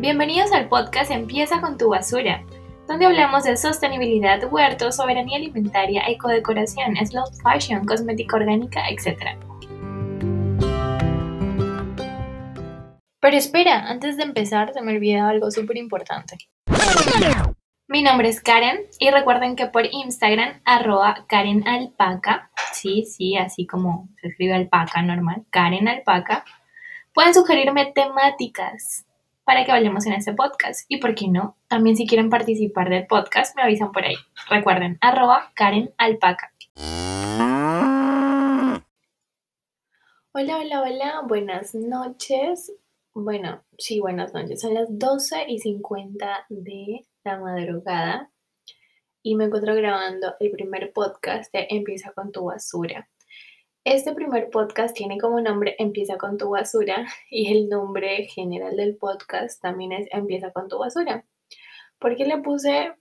Bienvenidos al podcast Empieza con tu basura, donde hablamos de sostenibilidad, huertos, soberanía alimentaria, ecodecoración, slow fashion, cosmética orgánica, etc. Pero espera, antes de empezar se me olvidaba algo súper importante. Mi nombre es Karen y recuerden que por Instagram arroba Karen Alpaca, sí, sí, así como se escribe alpaca normal, Karen Alpaca, pueden sugerirme temáticas para que hablemos en este podcast. Y por qué no, también si quieren participar del podcast, me avisan por ahí. Recuerden, arroba Karen Alpaca. Hola, hola, hola, buenas noches. Bueno, sí, buenas noches. Son las 12 y 50 de la madrugada y me encuentro grabando el primer podcast de Empieza con tu basura. Este primer podcast tiene como nombre Empieza con tu basura y el nombre general del podcast también es Empieza con tu basura. ¿Por qué le puse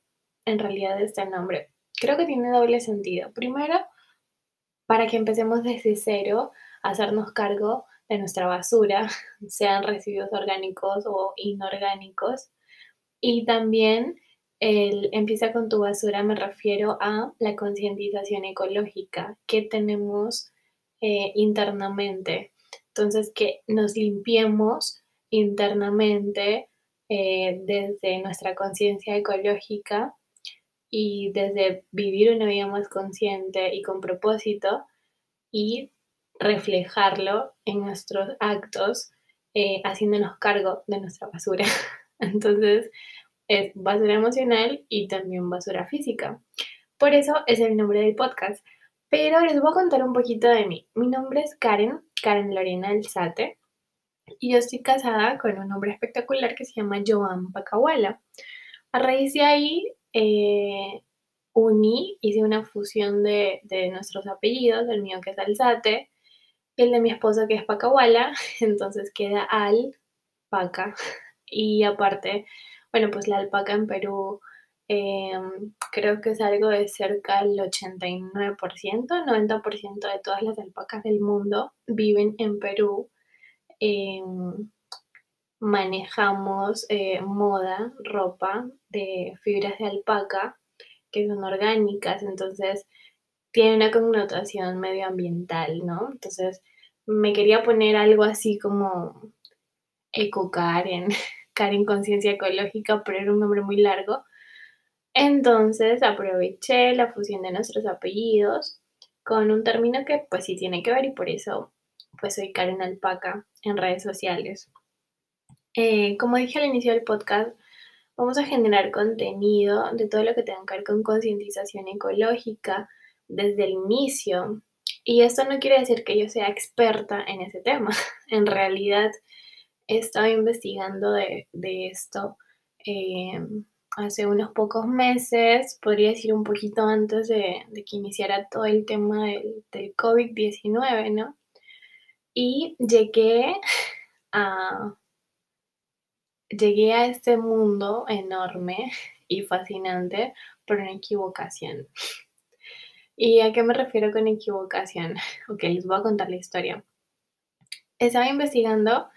en realidad este nombre? Creo que tiene doble sentido. Primero, para que empecemos desde cero a hacernos cargo de nuestra basura, sean residuos orgánicos o inorgánicos. Y también el empieza con tu basura me refiero a la concientización ecológica que tenemos eh, internamente. Entonces, que nos limpiemos internamente eh, desde nuestra conciencia ecológica y desde vivir una vida más consciente y con propósito y reflejarlo en nuestros actos, eh, haciéndonos cargo de nuestra basura. Entonces, es basura emocional y también basura física. Por eso es el nombre del podcast. Pero les voy a contar un poquito de mí. Mi nombre es Karen, Karen Lorena Alzate, y yo estoy casada con un hombre espectacular que se llama Joan Pacawala. A raíz de ahí, eh, uní, hice una fusión de, nuestros apellidos, el mío que es Alzate, el de mi esposo que es Pacawala, entonces queda Al Paca. Y aparte, bueno, pues la alpaca en Perú Em, creo que es algo de cerca del 89%, 90% de todas las alpacas del mundo viven en Perú. Em, manejamos eh, moda, ropa de fibras de alpaca que son orgánicas, entonces tiene una connotación medioambiental, ¿no? Entonces me quería poner algo así como Eco Karen, Karen Conciencia Ecológica, pero era un nombre muy largo entonces aproveché la fusión de nuestros apellidos con un término que pues sí tiene que ver y por eso pues soy Karen Alpaca en redes sociales. Eh, como dije al inicio del podcast, vamos a generar contenido de todo lo que tenga que ver con concientización ecológica desde el inicio. Y esto no quiere decir que yo sea experta en ese tema. En realidad he estado investigando de, esto. Eh, hace unos pocos meses, podría decir un poquito antes de, que iniciara todo el tema del, COVID-19, ¿no? Y llegué a, llegué a este mundo enorme y fascinante por una equivocación. ¿Y a qué me refiero con equivocación? Ok, les voy a contar la historia. Estaba investigando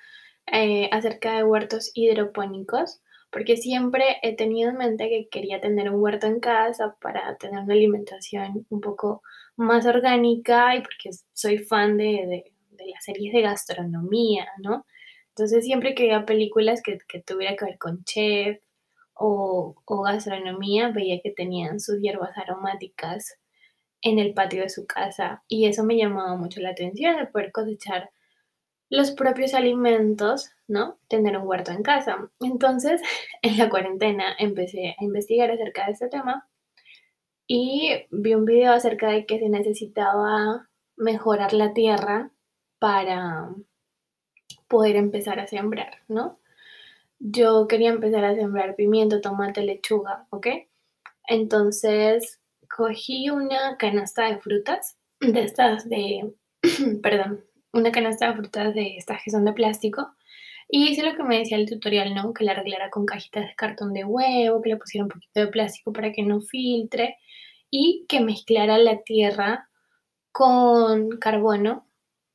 eh, acerca de huertos hidropónicos porque siempre he tenido en mente que quería tener un huerto en casa para tener una alimentación un poco más orgánica y porque soy fan de, las series de gastronomía, ¿no? Entonces siempre que veía películas que, que tuviera que ver con chef o, o gastronomía, veía que tenían sus hierbas aromáticas en el patio de su casa y eso me llamaba mucho la atención, el poder cosechar los propios alimentos, ¿no? Tener un huerto en casa. Entonces, en la cuarentena empecé a investigar acerca de este tema y vi un video acerca de que se necesitaba mejorar la tierra para poder empezar a sembrar, ¿no? Yo quería empezar a sembrar pimiento, tomate, lechuga, ¿ok? Entonces cogí una canasta de frutas, de estas de, perdón, una canasta de frutas de estas que son de plástico. Y hice lo que me decía el tutorial, ¿no? Que la arreglara con cajitas de cartón de huevo, que le pusiera un poquito de plástico para que no filtre y que mezclara la tierra con carbono,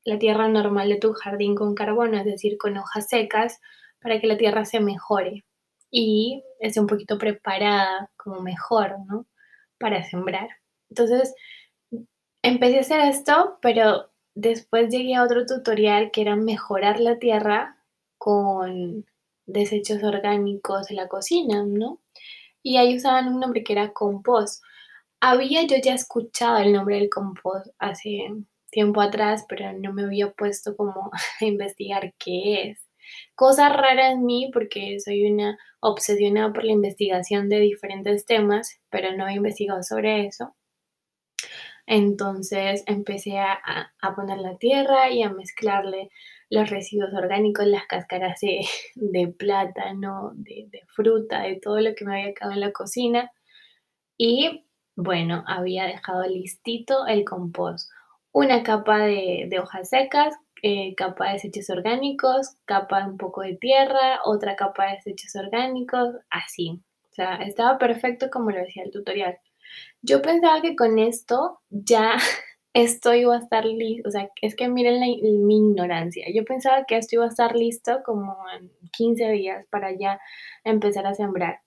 la tierra normal de tu jardín con carbono, es decir, con hojas secas, para que la tierra se mejore y esté un poquito preparada como mejor, ¿no? Para sembrar. Entonces, empecé a hacer esto, pero después llegué a otro tutorial que era mejorar la tierra con desechos orgánicos de la cocina, ¿no? Y ahí usaban un nombre que era compost. Había yo ya escuchado el nombre del compost hace tiempo atrás, pero no me había puesto como a investigar qué es. Cosa rara en mí porque soy una obsesionada por la investigación de diferentes temas, pero no he investigado sobre eso. Entonces empecé a, poner la tierra y a mezclarle los residuos orgánicos, las cáscaras de, plátano, de, de, fruta, de todo lo que me había quedado en la cocina. Y bueno, había dejado listito el compost. Una capa de, hojas secas, eh, capa de desechos orgánicos, capa de un poco de tierra, otra capa de desechos orgánicos, así. O sea, estaba perfecto como lo decía el tutorial. Yo pensaba que con esto ya esto iba a estar listo, o sea, es que miren mi ignorancia. Yo pensaba que esto iba a estar listo como en 15 días para ya empezar a sembrar.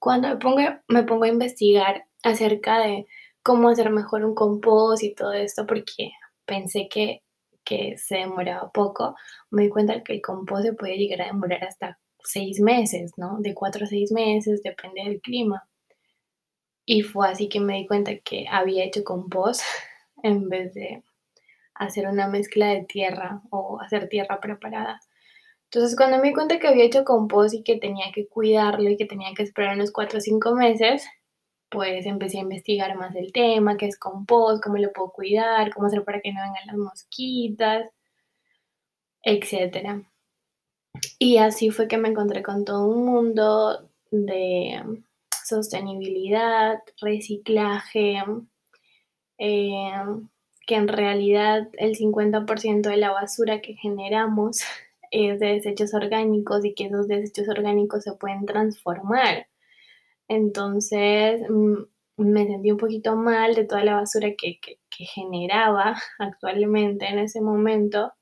Cuando me pongo, me pongo a investigar acerca de cómo hacer mejor un compost y todo esto, porque pensé que, que se demoraba poco, me di cuenta que el compost se puede llegar a demorar hasta seis meses, ¿no? De cuatro a seis meses, depende del clima. Y fue así que me di cuenta que había hecho compost en vez de hacer una mezcla de tierra o hacer tierra preparada. Entonces, cuando me di cuenta que había hecho compost y que tenía que cuidarlo y que tenía que esperar unos 4 o 5 meses, pues empecé a investigar más del tema, qué es compost, cómo lo puedo cuidar, cómo hacer para que no vengan las mosquitas, etc. Y así fue que me encontré con todo un mundo de sostenibilidad, reciclaje, eh, que en realidad el 50% de la basura que generamos es de desechos orgánicos y que esos desechos orgánicos se pueden transformar. Entonces mm, me sentí un poquito mal de toda la basura que, que generaba actualmente en ese momento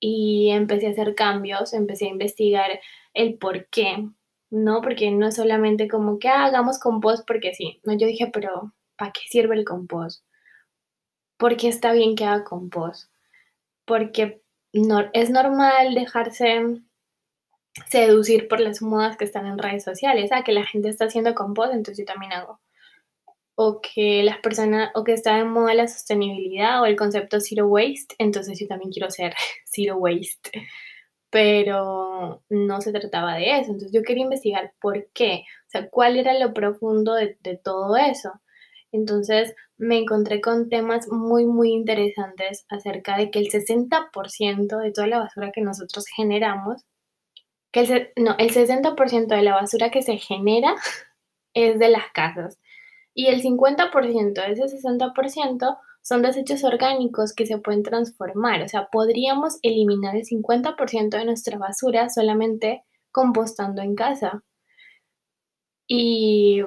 y empecé a hacer cambios, empecé a investigar el por qué, ¿no? Porque no es solamente como que ah, hagamos compost porque sí. No, yo dije, pero ¿para qué sirve el compost? ¿Por qué está bien que haga compost? Porque no, es normal dejarse seducir por las modas que están en redes sociales. Ah, que la gente está haciendo compost, entonces yo también hago. O que las personas, o que está de moda la sostenibilidad o el concepto zero waste, entonces yo también quiero ser zero waste pero no se trataba de eso. Entonces yo quería investigar por qué, o sea, cuál era lo profundo de, todo eso. Entonces me encontré con temas muy, muy interesantes acerca de que el 60% de toda la basura que nosotros generamos, que el, no, el 60% de la basura que se genera es de las casas y el 50% de ese 60% son desechos orgánicos que se pueden transformar. O sea, podríamos eliminar el 50% de nuestra basura solamente compostando en casa. Y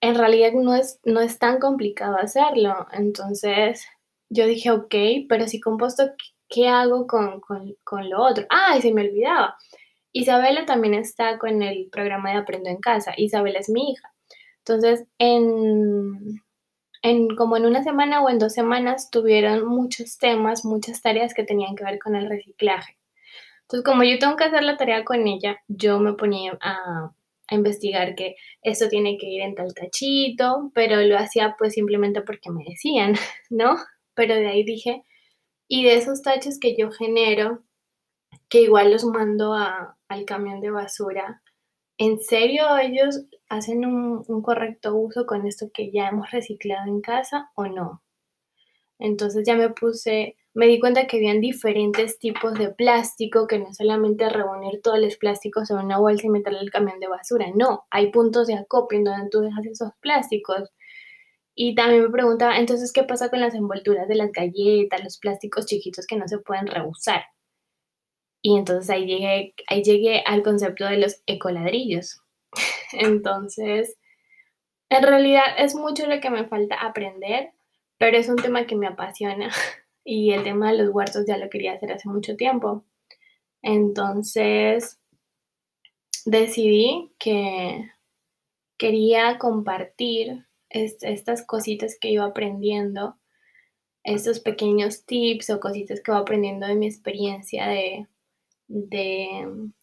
en realidad no es, no es tan complicado hacerlo. Entonces yo dije, ok, pero si composto, ¿qué hago con, con lo otro? Ah, se me olvidaba. Isabela también está con el programa de Aprendo en Casa. Isabela es mi hija. Entonces, en, en como en una semana o en dos semanas tuvieron muchos temas, muchas tareas que tenían que ver con el reciclaje. Entonces, como yo tengo que hacer la tarea con ella, yo me ponía a, a investigar que esto tiene que ir en tal tachito, pero lo hacía pues simplemente porque me decían, ¿no? Pero de ahí dije, y de esos tachos que yo genero, que igual los mando al camión de basura, ¿en serio ellos hacen un, correcto uso con esto que ya hemos reciclado en casa o no? Entonces ya me puse, me di cuenta que habían diferentes tipos de plástico, que no solamente reunir todos los plásticos en una bolsa y meterle al camión de basura, no, hay puntos de acopio en donde tú dejas esos plásticos. Y también me preguntaba, entonces, ¿qué pasa con las envolturas de las galletas, los plásticos chiquitos que no se pueden reusar? Y entonces ahí llegué, ahí llegué al concepto de los ecoladrillos. entonces, en realidad es mucho lo que me falta aprender, pero es un tema que me apasiona y el tema de los huertos ya lo quería hacer hace mucho tiempo. Entonces, decidí que quería compartir estas cositas que iba aprendiendo, estos pequeños tips o cositas que iba aprendiendo de mi experiencia de,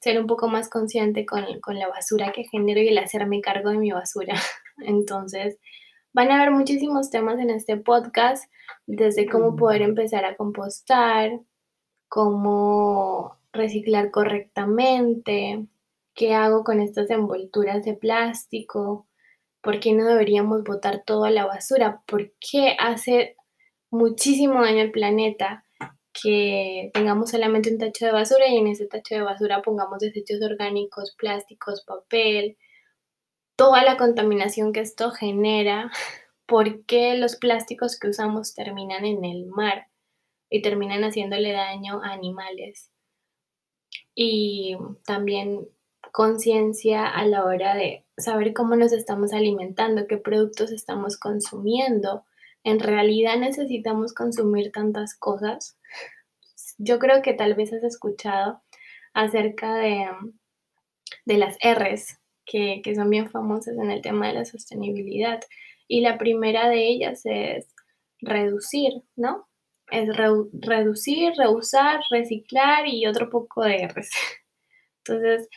ser un poco más consciente con, con, la basura que genero y el hacerme cargo de mi basura. Entonces, van a haber muchísimos temas en este podcast, desde cómo poder empezar a compostar, cómo reciclar correctamente, qué hago con estas envolturas de plástico, por qué no deberíamos botar todo a la basura, por qué hace muchísimo daño al planeta que tengamos solamente un tacho de basura y en ese tacho de basura pongamos desechos orgánicos, plásticos, papel, toda la contaminación que esto genera, por qué los plásticos que usamos terminan en el mar y terminan haciéndole daño a animales. Y también conciencia a la hora de saber cómo nos estamos alimentando, qué productos estamos consumiendo. En realidad necesitamos consumir tantas cosas. Yo creo que tal vez has escuchado acerca de, de las R's, que, que son bien famosas en el tema de la sostenibilidad. Y la primera de ellas es reducir, ¿no? Es reducir, reusar, reciclar y otro poco de R's. Entonces,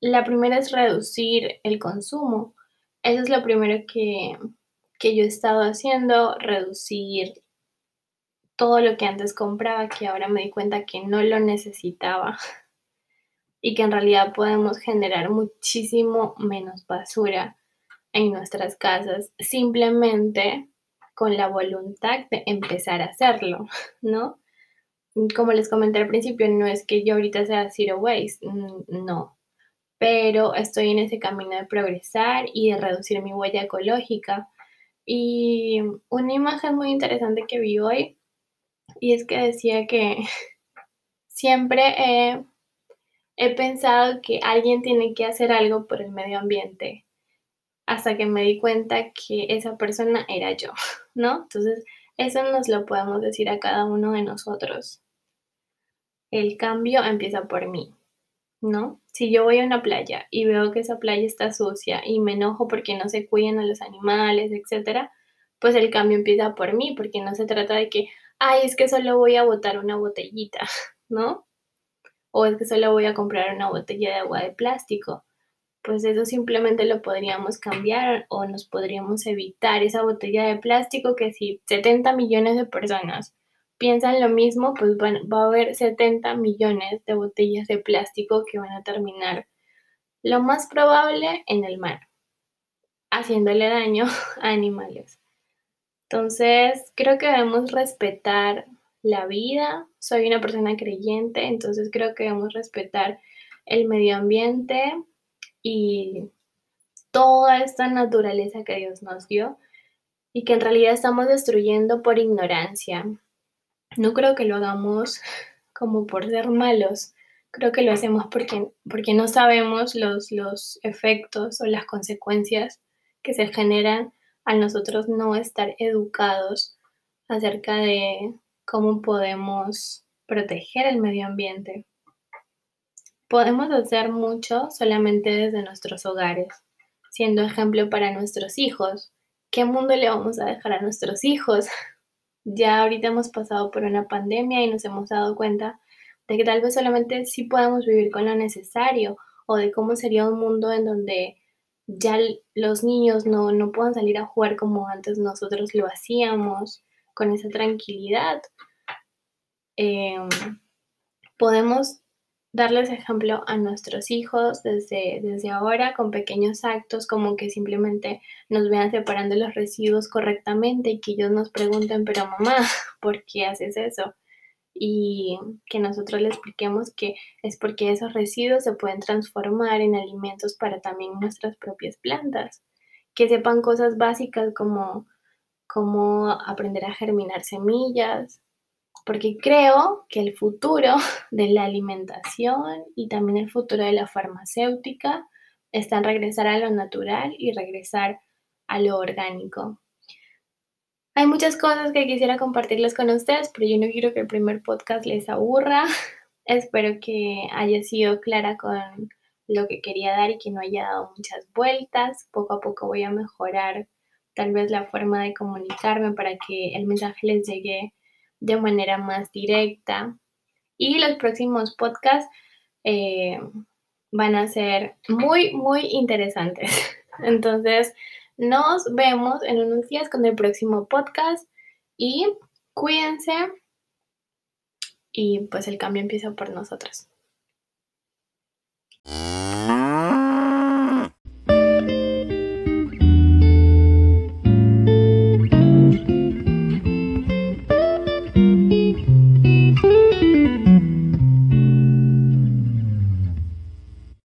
la primera es reducir el consumo. Eso es lo primero que, yo he estado haciendo, reducir todo lo que antes compraba, que ahora me di cuenta que no lo necesitaba y que en realidad podemos generar muchísimo menos basura en nuestras casas simplemente con la voluntad de empezar a hacerlo, ¿no? Como les comenté al principio, no es que yo ahorita sea zero waste, no, pero estoy en ese camino de progresar y de reducir mi huella ecológica. Y una imagen muy interesante que vi hoy, y es que decía que siempre he, he pensado que alguien tiene que hacer algo por el medio ambiente, hasta que me di cuenta que esa persona era yo, ¿no? Entonces, eso nos lo podemos decir a cada uno de nosotros. El cambio empieza por mí. ¿no? Si yo voy a una playa y veo que esa playa está sucia y me enojo porque no se cuidan a los animales, etcétera, pues el cambio empieza por mí, porque no se trata de que, ay, es que solo voy a botar una botellita, ¿no? O es que solo voy a comprar una botella de agua de plástico. Pues eso simplemente lo podríamos cambiar o nos podríamos evitar esa botella de plástico que si 70 millones de personas piensan lo mismo, pues va a haber 70 millones de botellas de plástico que van a terminar lo más probable en el mar, haciéndole daño a animales. Entonces, creo que debemos respetar la vida. Soy una persona creyente, entonces creo que debemos respetar el medio ambiente y toda esta naturaleza que Dios nos dio y que en realidad estamos destruyendo por ignorancia, no creo que lo hagamos como por ser malos, creo que lo hacemos porque, porque no sabemos los, los efectos o las consecuencias que se generan al nosotros no estar educados acerca de cómo podemos proteger el medio ambiente. Podemos hacer mucho solamente desde nuestros hogares, siendo ejemplo para nuestros hijos. ¿Qué mundo le vamos a dejar a nuestros hijos? ya ahorita hemos pasado por una pandemia y nos hemos dado cuenta de que tal vez solamente sí podemos vivir con lo necesario o de cómo sería un mundo en donde ya los niños no, no puedan salir a jugar como antes nosotros lo hacíamos, con esa tranquilidad. Em, podemos darles ejemplo a nuestros hijos desde, desde ahora con pequeños actos como que simplemente nos vean separando los residuos correctamente y que ellos nos pregunten, pero mamá, ¿por qué haces eso? Y que nosotros les expliquemos que es porque esos residuos se pueden transformar en alimentos para también nuestras propias plantas. Que sepan cosas básicas como, como aprender a germinar semillas, porque creo que el futuro de la alimentación y también el futuro de la farmacéutica está en regresar a lo natural y regresar a lo orgánico. Hay muchas cosas que quisiera compartirles con ustedes, pero yo no quiero que el primer podcast les aburra. Espero que haya sido clara con lo que quería dar y que no haya dado muchas vueltas. Poco a poco voy a mejorar tal vez la forma de comunicarme para que el mensaje les llegue de manera más directa. Y los próximos podcasts eh, van a ser muy, muy interesantes. Entonces, nos vemos en unos días con el próximo podcast y cuídense y pues el cambio empieza por nosotros.